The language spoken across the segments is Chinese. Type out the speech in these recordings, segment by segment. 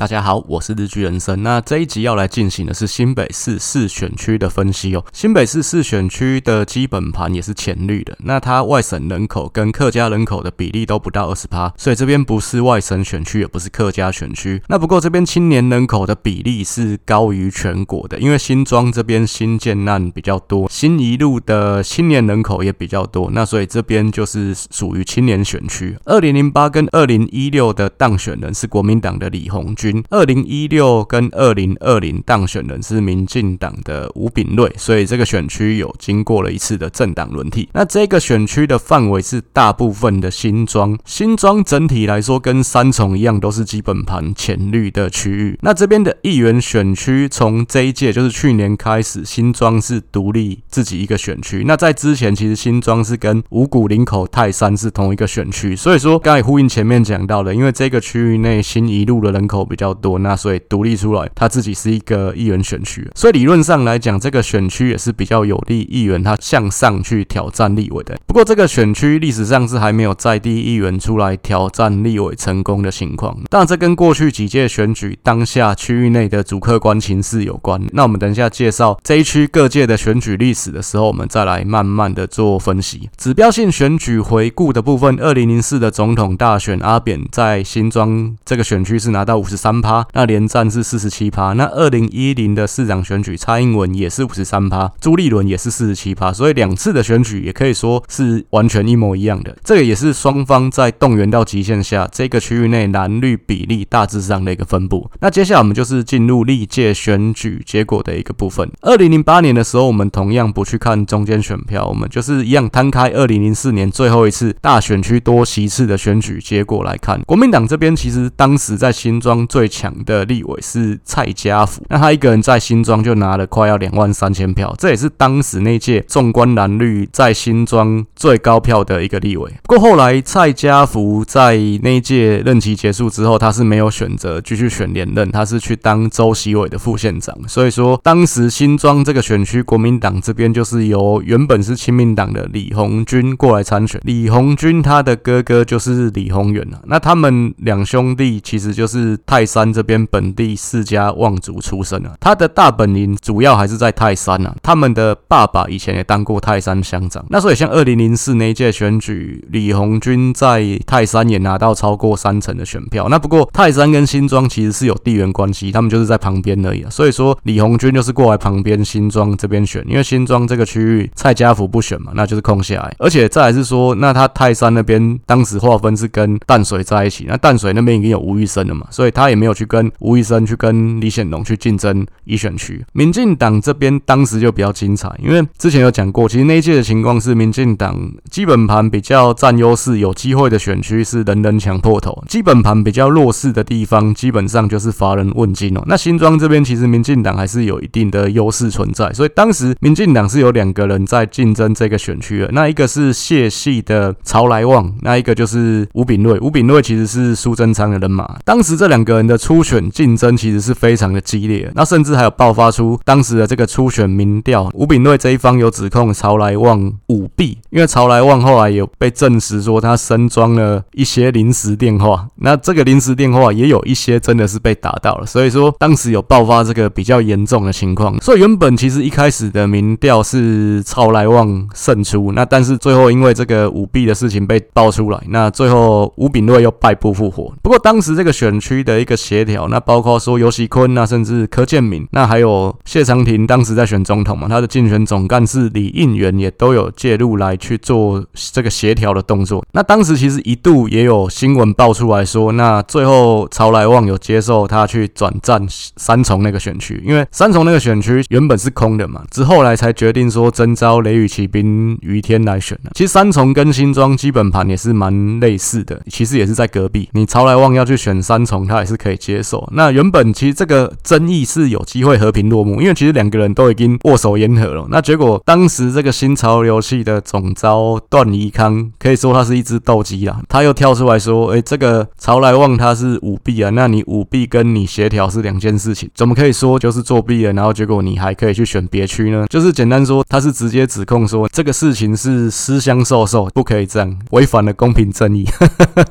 大家好，我是日剧人生。那这一集要来进行的是新北市四选区的分析哦。新北市四选区的基本盘也是浅绿的，那它外省人口跟客家人口的比例都不到二十趴，所以这边不是外省选区，也不是客家选区。那不过这边青年人口的比例是高于全国的，因为新庄这边新建案比较多，新一路的青年人口也比较多，那所以这边就是属于青年选区。二零零八跟二零一六的当选人是国民党的李鸿二零一六跟二零二零当选人是民进党的吴秉叡，所以这个选区有经过了一次的政党轮替。那这个选区的范围是大部分的新庄，新庄整体来说跟三重一样，都是基本盘浅绿的区域。那这边的议员选区从这一届就是去年开始，新庄是独立自己一个选区。那在之前，其实新庄是跟五股林口泰山是同一个选区。所以说，刚才呼应前面讲到的，因为这个区域内新一路的人口比较。多，那所以独立出来，他自己是一个议员选区，所以理论上来讲，这个选区也是比较有利议员他向上去挑战立委的。不过这个选区历史上是还没有在地议员出来挑战立委成功的情况。当然，这跟过去几届选举当下区域内的主客观情势有关。那我们等一下介绍这一区各界的选举历史的时候，我们再来慢慢的做分析。指标性选举回顾的部分，二零零四的总统大选，阿扁在新庄这个选区是拿到五十三。趴，那连战是四十七趴。那二零一零的市长选举，蔡英文也是五十三趴，朱立伦也是四十七趴。所以两次的选举也可以说是完全一模一样的。这个也是双方在动员到极限下，这个区域内蓝绿比例大致上的一个分布。那接下来我们就是进入历届选举结果的一个部分。二零零八年的时候，我们同样不去看中间选票，我们就是一样摊开二零零四年最后一次大选区多席次的选举结果来看。国民党这边其实当时在新庄最强的立委是蔡家福，那他一个人在新庄就拿了快要两万三千票，这也是当时那届纵观蓝绿在新庄最高票的一个立委。不过后来蔡家福在那届任期结束之后，他是没有选择继续选连任，他是去当周习伟的副县长。所以说，当时新庄这个选区，国民党这边就是由原本是亲民党的李鸿钧过来参选。李鸿钧他的哥哥就是李鸿源啊，那他们两兄弟其实就是太泰山这边本地世家望族出身啊，他的大本营主要还是在泰山啊。他们的爸爸以前也当过泰山乡长。那所以像二零零四那一届选举，李红军在泰山也拿到超过三成的选票。那不过泰山跟新庄其实是有地缘关系，他们就是在旁边而已啊。所以说李红军就是过来旁边新庄这边选，因为新庄这个区域蔡家福不选嘛，那就是空下来。而且再来是说，那他泰山那边当时划分是跟淡水在一起，那淡水那边已经有吴育昇了嘛，所以他也。没有去跟吴医生去跟李显龙去竞争一选区，民进党这边当时就比较精彩，因为之前有讲过，其实那一届的情况是民进党基本盘比较占优势，有机会的选区是人人抢破头，基本盘比较弱势的地方，基本上就是乏人问津哦。那新庄这边其实民进党还是有一定的优势存在，所以当时民进党是有两个人在竞争这个选区的，那一个是谢系的曹来旺，那一个就是吴秉叡，吴秉叡其实是苏贞昌的人马，当时这两个人。的初选竞争其实是非常的激烈，那甚至还有爆发出当时的这个初选民调，吴秉叡这一方有指控曹来旺舞弊，因为曹来旺后来有被证实说他身装了一些临时电话，那这个临时电话也有一些真的是被打到了，所以说当时有爆发这个比较严重的情况，所以原本其实一开始的民调是曹来旺胜出，那但是最后因为这个舞弊的事情被爆出来，那最后吴秉叡又败部复活。不过当时这个选区的一个。协调，那包括说游锡堃啊，甚至柯建铭，那还有谢长廷当时在选总统嘛，他的竞选总干事李应元也都有介入来去做这个协调的动作。那当时其实一度也有新闻爆出来说，那最后曹来旺有接受他去转战三重那个选区，因为三重那个选区原本是空的嘛，之后来才决定说征召雷雨骑兵于天来选的。其实三重跟新庄基本盘也是蛮类似的，其实也是在隔壁。你曹来旺要去选三重，他也是可以。接受。那原本其实这个争议是有机会和平落幕，因为其实两个人都已经握手言和了。那结果当时这个新潮流系的总招段宜康，可以说他是一只斗鸡啊，他又跳出来说：“哎，这个曹来旺他是舞弊啊，那你舞弊跟你协调是两件事情，怎么可以说就是作弊了？然后结果你还可以去选别区呢？就是简单说，他是直接指控说这个事情是私相授受，不可以这样，违反了公平正义。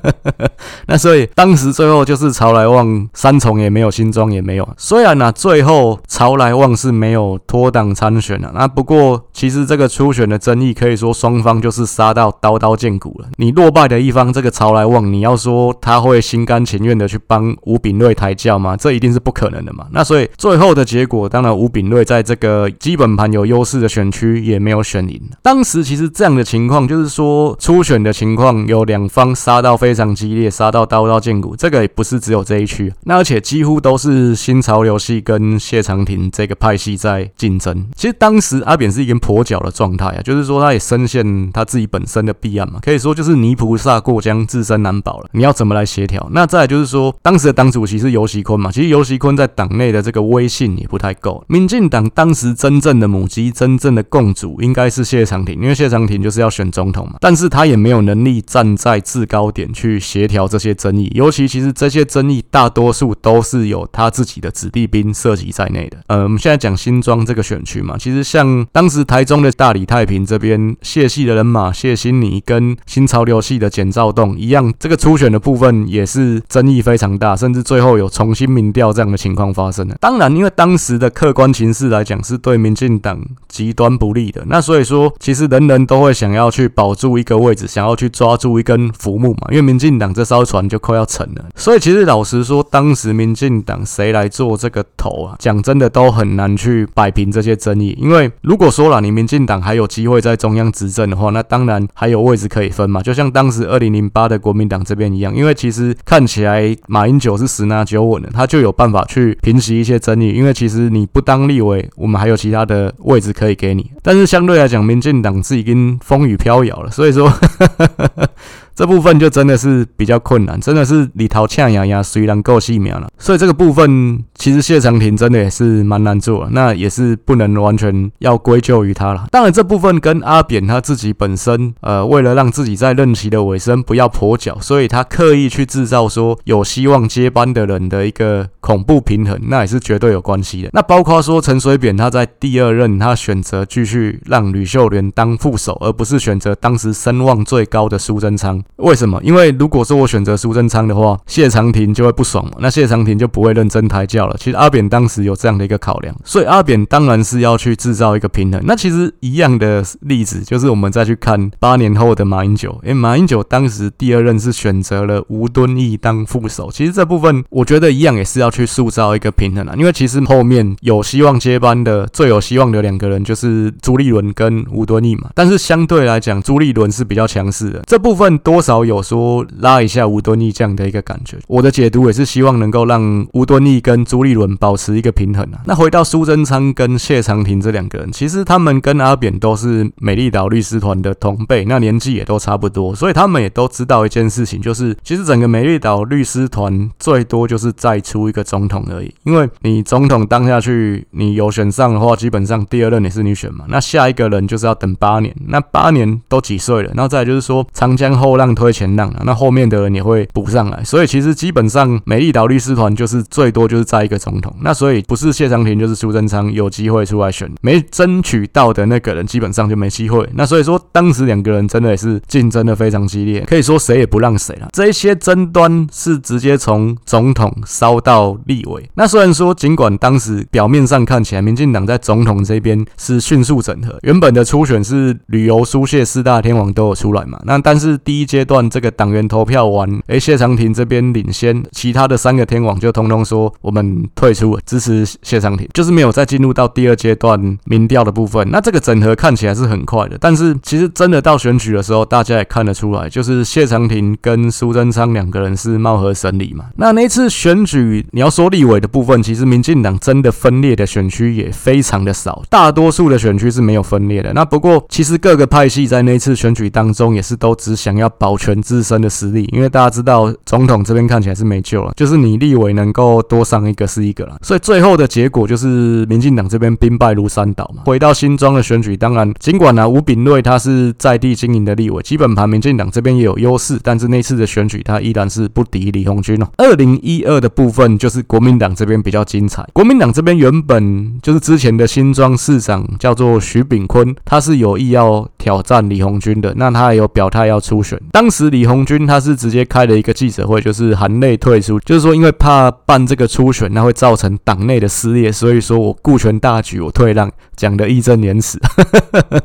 那所以当时最后就是曹来旺。旺三重也没有，新庄也没有。虽然呢、最后朝来旺是没有脱党参选了，那不过其实这个初选的争议可以说双方就是杀到刀刀见骨了。你落败的一方，这个朝来旺，你要说他会心甘情愿的去帮吴秉叡抬轿吗？这一定是不可能的嘛。那所以最后的结果，当然吴秉叡在这个基本盘有优势的选区也没有选赢。当时其实这样的情况，就是说初选的情况有两方杀到非常激烈，杀到刀刀见骨。这个也不是只有这一区，那而且几乎都是新潮流系跟谢长廷这个派系在竞争。其实当时阿扁是一个跛脚的状态啊，就是说他也深陷他自己本身的弊案嘛，可以说就是泥菩萨过江，自身难保了。你要怎么来协调？那再就是说，当时的党主席是游锡堃嘛，其实游锡堃在党内的这个威信也不太够。民进党当时真正的母鸡、真正的共主应该是谢长廷，因为谢长廷就是要选总统嘛，但是他也没有能力站在制高点去协调这些争议，尤其其实这些争议大多数都是有他自己的子弟兵涉及在内的。呃，我们现在讲新庄这个选区嘛，其实像当时台中的大理太平这边谢系的人马谢新尼跟新潮流系的简兆栋一样，这个初选的部分也是争议非常大，甚至最后有重新民调这样的情况发生的。当然，因为当时的客观情势来讲是对民进党极端不利的，那所以说其实人人都会想要去保住一个位置，想要去抓住一根浮木嘛，因为民进党这艘船就快要沉了。所以其实老实说，当时民进党谁来做这个头啊？讲真的都很难去摆平这些争议，因为如果说了你民进党还有机会在中央执政的话，那当然还有位置可以分嘛，就像当时二零零八的国民党这边一样，因为其实看起来马英九是十拿九稳的，他就有办法去平息一些争议，因为其实你不当立委，我们还有其他的位置可以给你，但是相对来讲，民进党是已经风雨飘摇了，所以说。这部分就真的是比较困难，真的是里头呛牙牙，虽然够细苗了。所以这个部分其实谢长廷真的也是蛮难做，那也是不能完全要归咎于他了。当然这部分跟阿扁他自己本身，呃，为了让自己在任期的尾声不要跛脚，所以他刻意去制造说有希望接班的人的一个恐怖平衡，那也是绝对有关系的。那包括说陈水扁他在第二任他选择继续让吕秀莲当副手，而不是选择当时声望最高的苏贞昌。为什么？因为如果说我选择苏贞昌的话，谢长廷就会不爽嘛，那谢长廷就不会认真抬轿了。其实阿扁当时有这样的一个考量，所以阿扁当然是要去制造一个平衡。那其实一样的例子，就是我们再去看八年后的马英九。诶，马英九当时第二任是选择了吴敦义当副手，其实这部分我觉得一样也是要去塑造一个平衡啊。因为其实后面有希望接班的最有希望的两个人就是朱立伦跟吴敦义嘛，但是相对来讲，朱立伦是比较强势的，这部分多。多少有说拉一下吴敦义这样的一个感觉，我的解读也是希望能够让吴敦义跟朱立伦保持一个平衡啊。那回到苏贞昌跟谢长廷这两个人，其实他们跟阿扁都是美丽岛律师团的同辈，那年纪也都差不多，所以他们也都知道一件事情，就是其实整个美丽岛律师团最多就是再出一个总统而已，因为你总统当下去，你有选上的话，基本上第二任也是你选嘛，那下一个人就是要等八年，那八年都几岁了？然后再就是说长江后浪。推前浪啊，那后面的人也会补上来，所以其实基本上美丽岛律师团就是最多就是在一个总统，那所以不是谢长廷就是苏贞昌有机会出来选，没争取到的那个人基本上就没机会。那所以说当时两个人真的也是竞争的非常激烈，可以说谁也不让谁了。这一些争端是直接从总统烧到立委。那虽然说尽管当时表面上看起来民进党在总统这边是迅速整合，原本的初选是旅游苏谢四大天王都有出来嘛，那但是第一阶段这个党员投票完，诶，谢长廷这边领先，其他的三个天王就通通说我们退出了，支持谢长廷，就是没有再进入到第二阶段民调的部分。那这个整合看起来是很快的，但是其实真的到选举的时候，大家也看得出来，就是谢长廷跟苏贞昌两个人是貌合神离嘛。那那次选举，你要说立委的部分，其实民进党真的分裂的选区也非常的少，大多数的选区是没有分裂的。那不过其实各个派系在那次选举当中，也是都只想要保。全自身的实力，因为大家知道总统这边看起来是没救了，就是你立委能够多上一个是一个了，所以最后的结果就是民进党这边兵败如山倒嘛。回到新庄的选举，当然尽管呢吴秉叡他是在地经营的立委，基本盘民进党这边也有优势，但是那次的选举他依然是不敌李鸿钧哦。二零一二的部分就是国民党这边比较精彩，国民党这边原本就是之前的新庄市长叫做徐炳坤，他是有意要挑战李鸿钧的，那他也有表态要初选。当时李鸿钧他是直接开了一个记者会，就是含泪退出，就是说因为怕办这个初选，那会造成党内的撕裂，所以说我顾全大局，我退让，讲得义正言辞。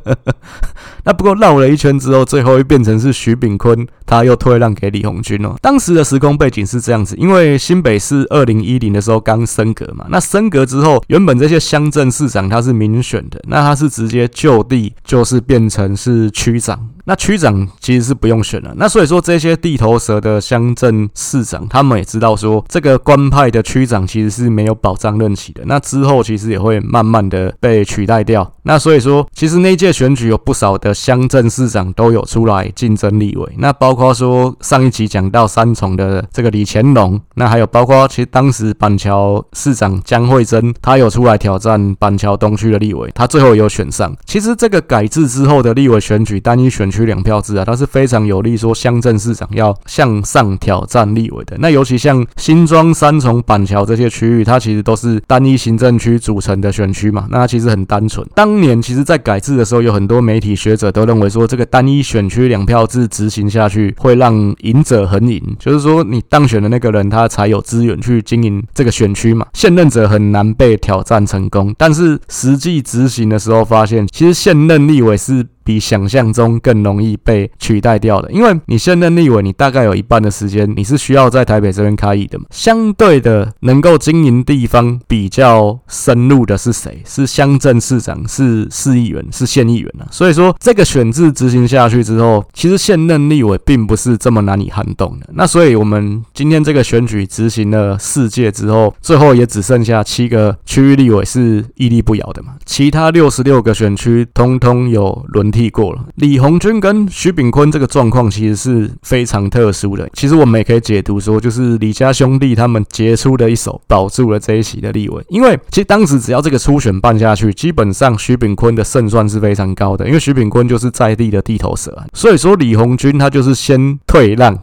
那不过绕了一圈之后，最后又变成是徐炳坤，他又退让给李鸿钧哦。当时的时空背景是这样子，因为新北市二零一零的时候刚升格嘛，那升格之后，原本这些乡镇市长他是民选的，那他是直接就地就是变成是区长。那区长其实是不用选了，那所以说这些地头蛇的乡镇市长，他们也知道说这个官派的区长其实是没有保障任期的，那之后其实也会慢慢的被取代掉。那所以说，其实那届选举有不少的乡镇市长都有出来竞争立委，那包括说上一集讲到三重的这个李乾龙，那还有包括其实当时板桥市长江惠珍，他有出来挑战板桥东区的立委，他最后也有选上。其实这个改制之后的立委选举单一选区两票制啊，它是非常有利说乡镇市长要向上挑战立委的。那尤其像新庄、三重、板桥这些区域，它其实都是单一行政区组成的选区嘛，那它其实很单纯。当年其实在改制的时候，有很多媒体学者都认为说，这个单一选区两票制执行下去，会让赢者恒赢，就是说你当选的那个人，他才有资源去经营这个选区嘛，现任者很难被挑战成功。但是实际执行的时候，发现其实现任立委是。比想象中更容易被取代掉的，因为你现任立委，你大概有一半的时间你是需要在台北这边开议的嘛。相对的，能够经营地方比较深入的是谁？是乡镇市长，是市议员，是县议员啊。所以说，这个选制执行下去之后，其实现任立委并不是这么难以撼动的。那所以，我们今天这个选举执行了四届之后，最后也只剩下七个区域立委是屹立不摇的嘛，其他六十六个选区通通有轮替过了，李红军跟徐炳坤这个状况其实是非常特殊的。其实我们也可以解读说，就是李家兄弟他们杰出的一手保住了这一席的立委。因为其实当时只要这个初选办下去，基本上徐炳坤的胜算是非常高的，因为徐炳坤就是在地的地头蛇。所以说李红军他就是先退让，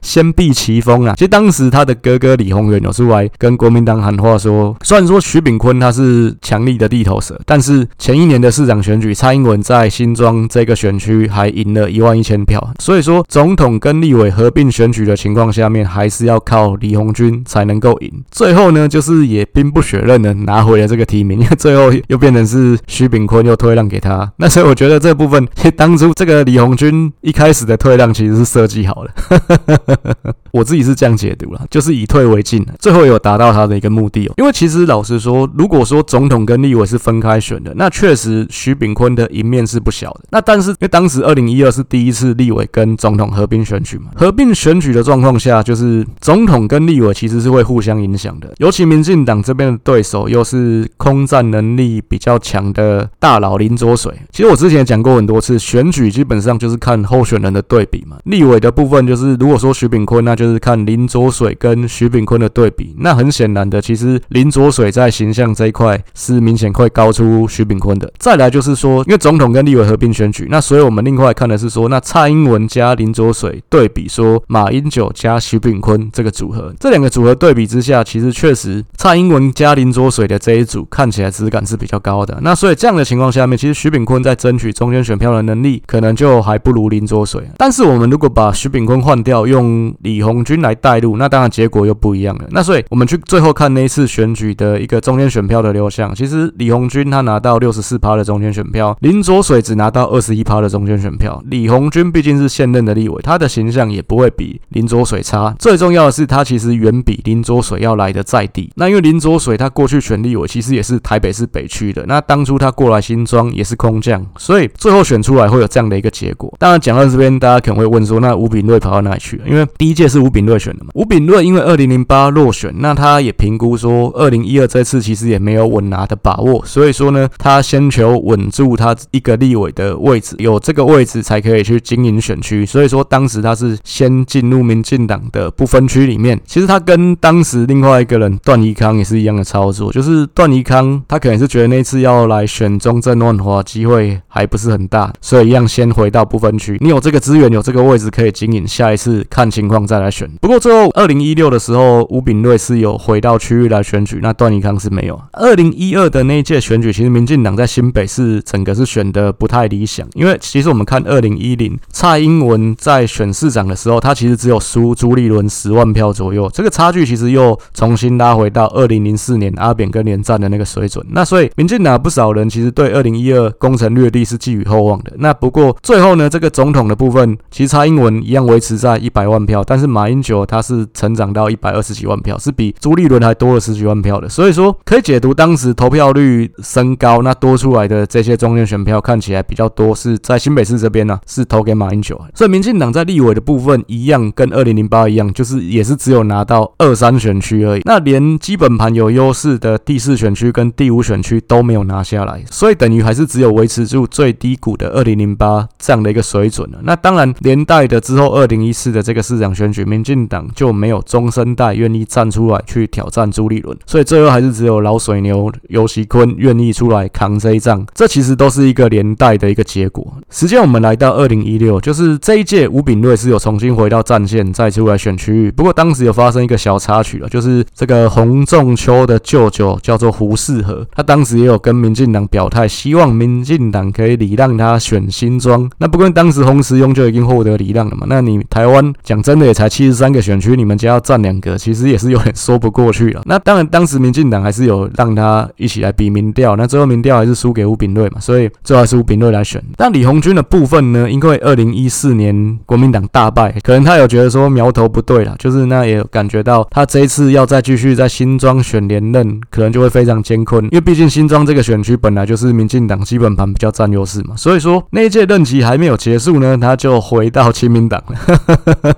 先避其锋啊。其实当时他的哥哥李鸿源有出来跟国民党喊话说，虽然说徐炳坤他是强力的地头蛇，但是前一年的市长选举，蔡英文在新庄这个选区还赢了一万一千票，所以说总统跟立委合并选举的情况下面，还是要靠李鸿军才能够赢。最后呢，就是也兵不血刃的拿回了这个提名，因 为最后又变成是徐炳坤又退让给他。那所以我觉得这部分，当初这个李鸿军一开始的退让其实是设计好，哈哈哈哈哈哈我自己是这样解读了，就是以退为进，最后有达到他的一个目的哦。因为其实老实说，如果说总统跟立委是分开选的，那确实徐炳坤的赢面。是不小的。那但是因为当时二零一二是第一次立委跟总统合并选举嘛，合并选举的状况下，就是总统跟立委其实是会互相影响的。尤其民进党这边的对手又是空战能力比较强的大佬林卓水。其实我之前讲过很多次，选举基本上就是看候选人的对比嘛。立委的部分就是如果说徐炳坤，那就就是看林卓水跟徐炳坤的对比。那很显然的，其实林卓水在形象这一块是明显会高出徐炳坤的。再来就是说，因为总统跟立委合并选举，那所以我们另外看的是说，那蔡英文加林卓水对比说马英九加徐炳坤这个组合，这两个组合对比之下，其实确实蔡英文加林卓水的这一组看起来质感是比较高的。那所以这样的情况下面，其实徐炳坤在争取中间选票的能力可能就还不如林卓水。但是我们如果把徐炳坤换掉，用李鸿钧来带路，那当然结果又不一样了。那所以我们去最后看那一次选举的一个中间选票的流向，其实李红军他拿到六十四趴的中间选票，林卓水只拿到二十一趴的中间选票，李红军毕竟是现任的立委，他的形象也不会比林卓水差。最重要的是，他其实远比林卓水要来的在地。那因为林卓水他过去选立委，其实也是台北市北区的。那当初他过来新庄也是空降，所以最后选出来会有这样的一个结果。当然讲到这边，大家可能会问说，那吴秉叡跑到哪里去了？因为第一届是吴秉叡选的嘛。吴秉叡因为二零零八落选，那他也评估说，二零一二这次其实也没有稳拿的把握，所以说呢，他先求稳住他一个立委的位。置有这个位置才可以去经营选区，所以说当时他是先进入民进党的不分区里面。其实他跟当时另外一个人段宜康也是一样的操作，就是段宜康他可能是觉得那次要来选中正万华机会还不是很大，所以一样先回到不分区。你有这个资源，有这个位置可以经营，下一次看情况再来选。不过最后二零一六的时候，吴秉叡是有回到区域来选举，那段宜康是没有。二零一二的那一届选举，其实民进党在新北市整个是选的不太理想，因为其实我们看二零一零蔡英文在选市长的时候，他其实只有输朱立伦十万票左右，这个差距其实又重新拉回到二零零四年阿扁跟连战的那个水准。那所以民进党不少人其实对二零一二攻城略地是寄予厚望的。那不过最后呢，这个总统的部分，其实蔡英文一样维持在一百万票，但是马英九他是成长到一百二十几万票，是比朱立伦还多了十几万票的。所以说可以解读当时投票率升高，那多出来的这些中间选票看起来比较多是在新北市这边呢、是投给马英九。所以民进党在立委的部分一样，跟二零零八一样，就是也是只有拿到二三选区而已。那连基本盘有优势的第四选区跟第五选区都没有拿下来，所以等于还是只有维持住最低谷的二零零八这样的一个水准了。那当然连带的之后二零一四的这个市长选举，民进党就没有中生代愿意站出来去挑战朱立伦，所以最后还是只有老水牛游锡坤愿意出来扛这一仗。这其实都是一个连带的一个结果。时间我们来到二零一六，就是这一届吴秉叡是有重新回到战线，再出来选区域。不过当时有发生一个小插曲了，就是这个洪仲丘的舅舅叫做胡适和，他当时也有跟民进党表态，希望民进党可以礼让他选新庄。那不过当时洪慈庸就已经获得礼让了嘛？那你台湾讲真的也才七十三个选区，你们家要占两个，其实也是有点说不过去了。那当然当时民进党还是有让他一起来比民调，那最后民调还是输给吴秉叡嘛，所以最后还是吴秉叡来选。但李鸿钧的部分呢？因为二零一四年国民党大败，可能他有觉得说苗头不对了，就是那也感觉到他这一次要再继续在新庄选连任，可能就会非常艰困，因为毕竟新庄这个选区本来就是民进党基本盘比较占优势嘛，所以说那一届任期还没有结束呢，他就回到亲民党了。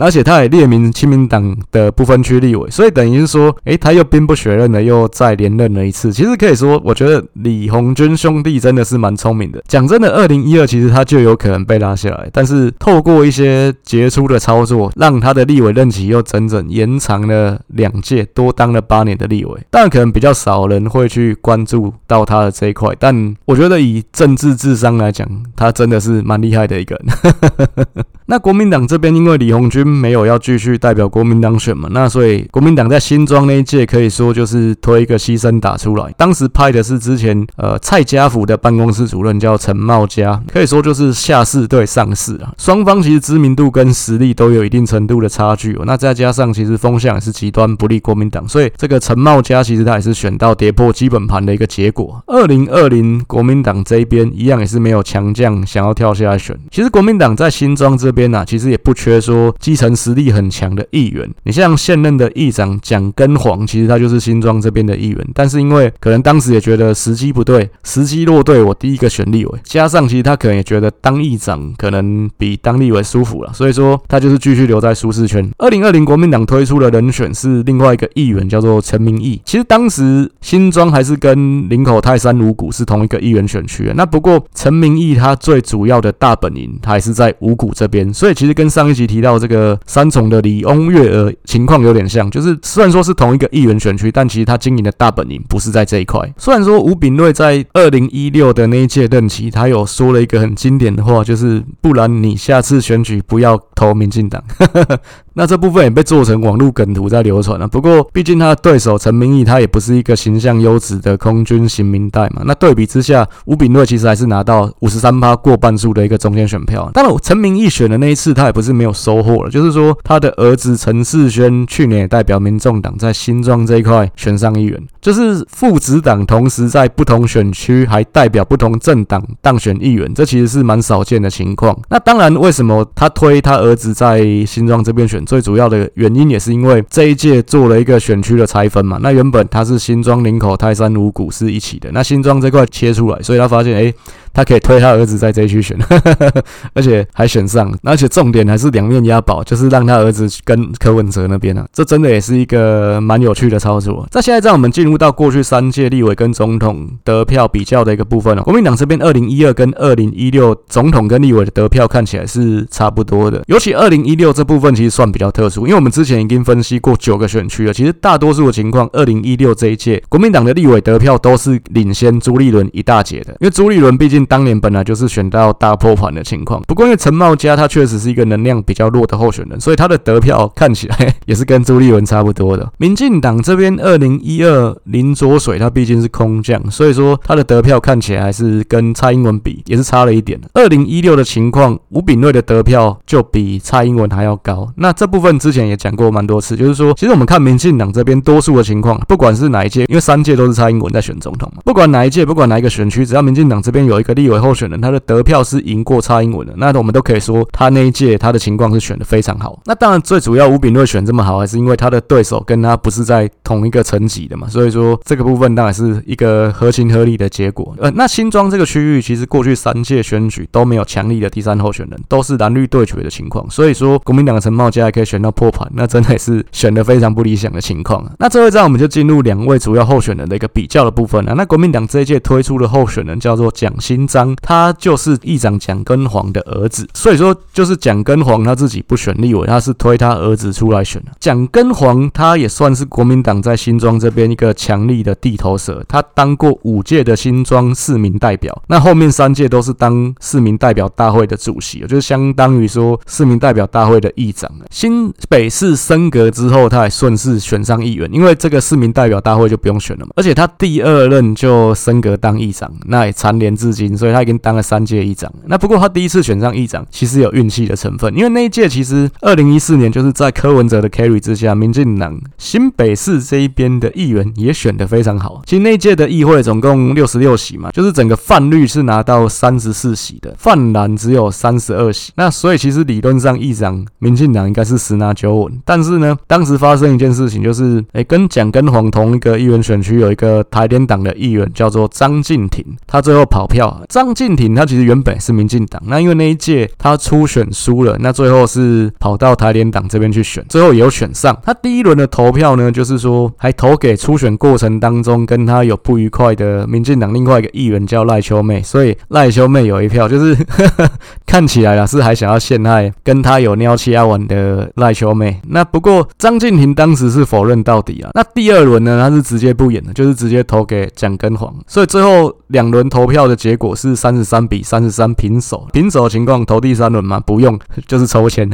而且他也列名亲民党的不分区立委，所以等于是说，诶，他又兵不血刃的又再连任了一次。其实可以说，我觉得李鸿钧兄弟真的是蛮聪明的。讲真的，二零一二其实他就有可能被拉下来，但是透过一些杰出的操作，让他的立委任期又整整延长了两届，多当了八年的立委。当然，可能比较少人会去关注到他的这一块，但我觉得以政治智商来讲，他真的是蛮厉害的一个人。那国民党这边，因为李鸿钧没有要继续代表国民党选嘛，那所以国民党在新庄那一届可以说就是推一个牺牲打出来。当时派的是之前呃蔡家福的办公室主任叫陈茂佳，可以说就是下士对上士啊。双方其实知名度跟实力都有一定程度的差距哦。那再加上其实风向也是极端不利国民党，所以这个陈茂佳其实他也是选到跌破基本盘的一个结果。二零二零国民党这一边一样也是没有强将想要跳下来选。其实国民党在新庄这边。边啊其实也不缺说基层实力很强的议员。你像现任的议长蒋根煌，其实他就是新庄这边的议员。但是因为可能当时也觉得时机不对，时机落对，我第一个选立委。加上其实他可能也觉得当议长可能比当立委舒服了，所以说他就是继续留在舒适圈。二零二零国民党推出的人选是另外一个议员，叫做陈明义。其实当时新庄还是跟林口泰山五股是同一个议员选区。那不过陈明义他最主要的大本营，他还是在五股这边。所以其实跟上一集提到这个三重的李翁月娥情况有点像，就是虽然说是同一个议员选区，但其实他经营的大本营不是在这一块。虽然说吴炳瑞在二零一六的那一届任期，他有说了一个很经典的话，就是不然你下次选举不要投民进党。那这部分也被做成网络梗图在流传了。不过毕竟他的对手陈明义他也不是一个形象优质的空军型民代嘛。那对比之下，吴秉叡其实还是拿到五十三趴过半数的一个中间选票。当然，陈明义选的那一次他也不是没有收获了，就是说他的儿子陈世轩去年也代表民众党在新庄这一块选上议员，就是父子党同时在不同选区还代表不同政党当选议员，这其实是蛮少见的情况。那当然，为什么他推他儿子在新庄这边选？最主要的原因也是因为这一届做了一个选区的拆分嘛。那原本它是新庄、林口、泰山、五股是一起的，那新庄这块切出来，所以他发现，哎。他可以推他儿子在这一区选，而且还选上，而且重点还是两面押宝，就是让他儿子跟柯文哲那边啊，这真的也是一个蛮有趣的操作。在现在，让，我们进入到过去三届立委跟总统得票比较的一个部分了。国民党这边二零一二跟二零一六总统跟立委的得票看起来是差不多的，尤其二零一六这部分其实算比较特殊，因为我们之前已经分析过九个选区了，其实大多数的情况，二零一六这一届国民党的立委得票都是领先朱立伦一大截的，因为朱立伦毕竟。当年本来就是选到大破盘的情况。不过因为陈茂佳他确实是一个能量比较弱的候选人，所以他的得票看起来也是跟朱立伦差不多的。民进党这边二零一二林卓水他毕竟是空降，所以说他的得票看起来还是跟蔡英文比也是差了一点。二零一六的情况，吴秉叡的得票就比蔡英文还要高。那这部分之前也讲过蛮多次，就是说其实我们看民进党这边多数的情况，不管是哪一届，因为三届都是蔡英文在选总统嘛，不管哪一届，不管哪一个选区，只要民进党这边有一个立委候选人，他的得票是赢过蔡英文的，那我们都可以说他那一届他的情况是选的非常好。那当然最主要吴秉叡选这么好，还是因为他的对手跟他不是在同一个层级的嘛，所以说这个部分当然是一个合情合理的结果。呃，那新庄这个区域其实过去三届选举都没有强力的第三候选人，都是蓝绿对决的情况，所以说国民党的陈茂佳还可以选到破盘，那真的也是选的非常不理想的情况。那这一站我们就进入两位主要候选人的一个比较的部分了。那国民党这一届推出的候选人叫做蒋新新章，他就是议长蒋根煌的儿子，所以说就是蒋根煌他自己不选立委，他是推他儿子出来选的。蒋根煌他也算是国民党在新庄这边一个强力的地头蛇，他当过五届的新庄市民代表，那后面三届都是当市民代表大会的主席，就是相当于说市民代表大会的议长。新北市升格之后，他还顺势选上议员，因为这个市民代表大会就不用选了嘛，而且他第二任就升格当议长，那也蝉联至今，所以他已经当了三届议长。那不过他第一次选上议长，其实有运气的成分，因为那一届其实二零一四年就是在柯文哲的 carry 之下，民进党新北市这一边的议员也选得非常好。其实那一届的议会总共六十六席嘛，就是整个泛绿是拿到三十四席的，泛蓝只有三十二席。那所以其实理论上议长民进党应该是十拿九稳，但是呢，当时发生一件事情，就是哎，跟蒋跟黄同一个议员选区有一个台联党的议员叫做张敬亭，他最后跑票。张敬廷他其实原本是民进党，那因为那一届他初选输了，那最后是跑到台联党这边去选，最后也有选上。他第一轮的投票呢，就是说还投给初选过程当中跟他有不愉快的民进党另外一个议员叫赖秋妹，所以赖秋妹有一票，就是呵 呵看起来啊是还想要陷害跟他有尿气要玩的赖秋妹。那不过张敬廷当时是否认到底啊。那第二轮呢，他是直接不演的，就是直接投给蒋根黄，所以最后两轮投票的结果是三十三比三十三平手。平手情况投第三轮吗？不用，就是抽签。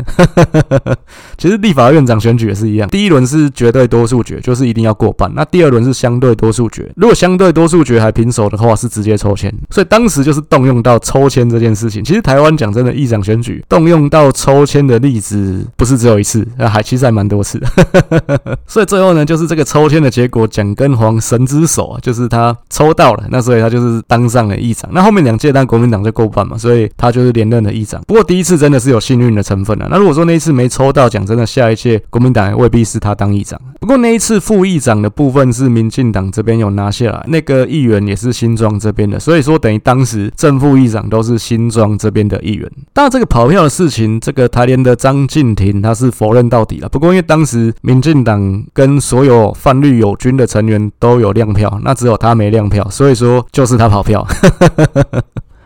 其实立法院长选举也是一样，第一轮是绝对多数决，就是一定要过半。那第二轮是相对多数决，如果相对多数决还平手的话，是直接抽签。所以当时就是动用到抽签这件事情。其实台湾讲讲真的，议长选举动用到抽签的例子不是只有一次，还其实还蛮多次的。所以最后呢，就是这个抽签的结果，蒋根煌神之手啊，就是他抽到了，那所以他就是当上了议长。那后面两届当国民党就过半嘛，所以他就是连任的议长。不过第一次真的是有幸运的成分啊。那如果说那一次没抽到，讲真的，下一届国民党也未必是他当议长。不过那一次副议长的部分是民进党这边有拿下来，那个议员也是新庄这边的，所以说等于当时正副议长都是新庄这边的议员。当然这个跑票的事情，这个台联的张敬廷他是否认到底了。不过因为当时民进党跟所有泛绿友军的成员都有亮票，那只有他没亮票，所以说就是他跑票。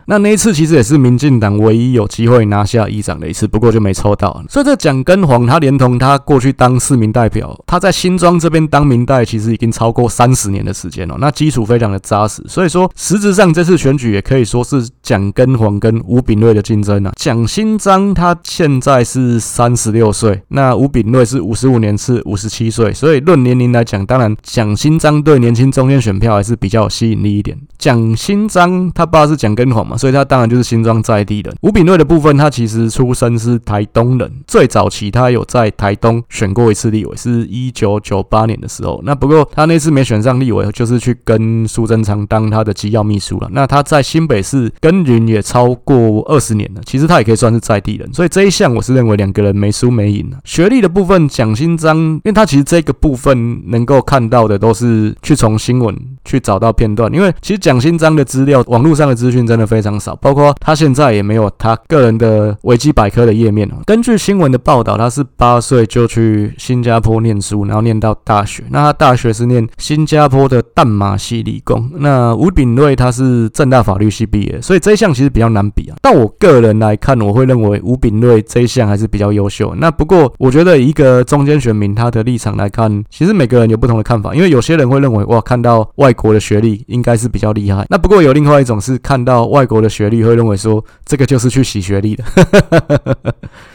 那那一次其实也是民进党唯一有机会拿下议长的一次，不过就没抽到。所以这蒋根煌他连同他过去当市民代表，他在新庄这边当民代，其实已经超过三十年的时间了。那基础非常的扎实，所以说实质上这次选举也可以说是蒋根煌跟吴秉叡的竞争啊。蒋新章他现在是三十六岁，那吴秉叡是五十五年是五十七岁，所以论年龄来讲，当然蒋新章对年轻中间选票还是比较有吸引力一点。蒋新章他爸是蒋根煌嘛。所以他当然就是新庄在地人。吴秉叡的部分，他其实出生是台东人，最早期他有在台东选过一次立委，是一九九八年的时候。那不过他那次没选上立委，就是去跟苏贞昌当他的机要秘书了。那他在新北市跟也超过二十年了，其实他也可以算是在地人。所以这一项我是认为两个人没输没赢。学历的部分，蒋新章，因为他其实这个部分能够看到的都是去从新闻去找到片段，因为其实蒋新章的资料，网络上的资讯真的非常。少，包括他现在也没有他个人的维基百科的页面。根据新闻的报道，他是八岁就去新加坡念书，然后念到大学。那他大学是念新加坡的淡马锡理工。那吴秉叡他是政大法律系毕业，所以这一项其实比较难比啊。但我个人来看，我会认为吴炳瑞这一项还是比较优秀。那不过，我觉得一个中间选民他的立场来看，其实每个人有不同的看法。因为有些人会认为，哇，看到外国的学历应该是比较厉害。那不过有另外一种是看到外国的学历，会认为说这个就是去洗学历的。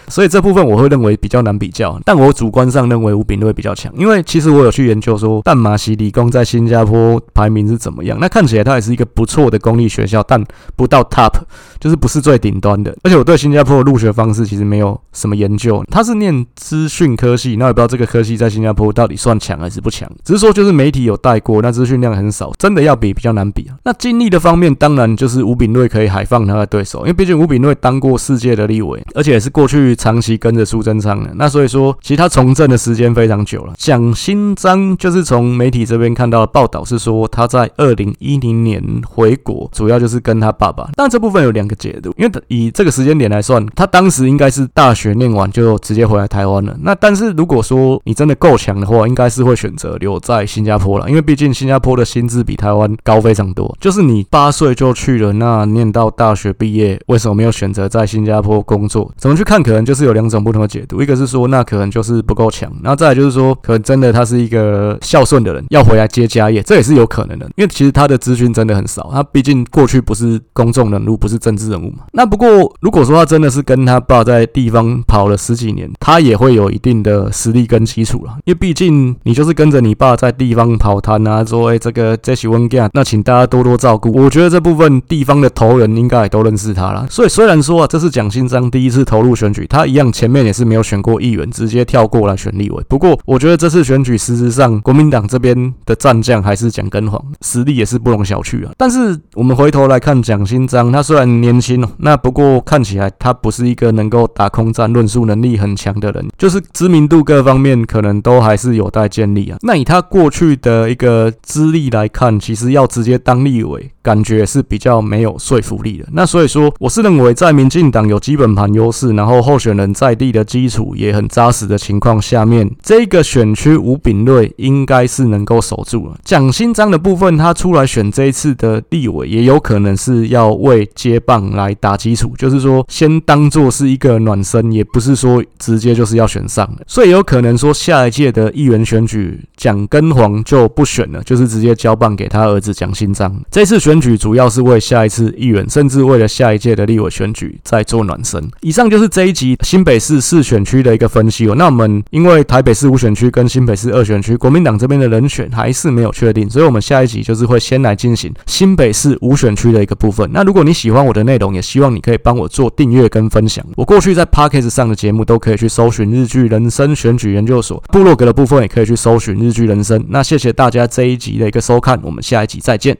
所以这部分我会认为比较难比较。但我主观上认为吴炳瑞比较强，因为其实我有去研究说淡马锡理工在新加坡排名是怎么样。那看起来它也是一个不错的公立学校，但不到 top，就是不是最顶端的。而且我对新加坡的入学方式其实没有什么研究。他是念资讯科系，那也不知道这个科系在新加坡到底算强还是不强。只是说就是媒体有带过，那资讯量很少，真的要比比较难比啊。那经历的方面，当然就是吴炳瑞可以海放他的对手，因为毕竟吴炳瑞当过世界的立委，而且也是过去长期跟着苏贞昌的。那所以说，其实他从政的时间非常久了。蒋新章就是从媒体这边看到的报道是说，他在二零一零年回国，主要就是跟他爸爸。但这部分有两个解读，因为以这个时间点来算，他当时应该是大学念完就直接回来台湾了。那但是如果说你真的够强的话，应该是会选择留在新加坡了，因为毕竟新加坡的薪资比台湾高非常多。就是你八岁就去了，那念到大学毕业，为什么没有选择在新加坡工作？怎么去看？可能就是有两种不同的解读，一个是说那可能就是不够强，然后再来就是说，可能真的他是一个孝顺的人，要回来接家业，这也是有可能的。因为其实他的资讯真的很少，他毕竟过去不是公众人物，不是政治人物嘛。那不过如果说他真的是跟他爸在地方跑了十几年，他也会有一定的实力跟基础了。因为毕竟你就是跟着你爸在地方跑摊啊，说哎这个这是温家，那请大家多多照顾。我觉得这部分地方的头人应该也都认识他了。所以虽然说啊，这是蒋新章第一次投入选举，他他一样前面也是没有选过议员，直接跳过来选立委。不过我觉得这次选举，事实上国民党这边的战将还是蒋根黄，实力也是不容小觑啊。但是我们回头来看蒋新章，他虽然年轻哦，那不过看起来他不是一个能够打空战、论述能力很强的人，就是知名度各方面可能都还是有待建立啊。那以他过去的一个资历来看，其实要直接当立委，感觉是比较没有说服力的。那所以说，我是认为在民进党有基本盘优势，然后后续选人在地的基础也很扎实的情况下面，这个选区吴秉叡应该是能够守住了。蒋新章的部分，他出来选这一次的立委，也有可能是要为接棒来打基础，就是说先当做是一个暖身，也不是说直接就是要选上的。所以有可能说下一届的议员选举，蒋根煌就不选了，就是直接交棒给他儿子蒋新章。这次。选举主要是为下一次议员，甚至为了下一届的立委选举在做暖身。以上就是这一集新北市四选区的一个分析哦。那我们因为台北市五选区跟新北市二选区，国民党这边的人选还是没有确定，所以我们下一集就是会先来进行新北市五选区的一个部分。那如果你喜欢我的内容，也希望你可以帮我做订阅跟分享。我过去在 Podcast 上的节目都可以去搜寻日剧人生选举研究所，部落格的部分也可以去搜寻日剧人生。那谢谢大家这一集的一个收看，我们下一集再见。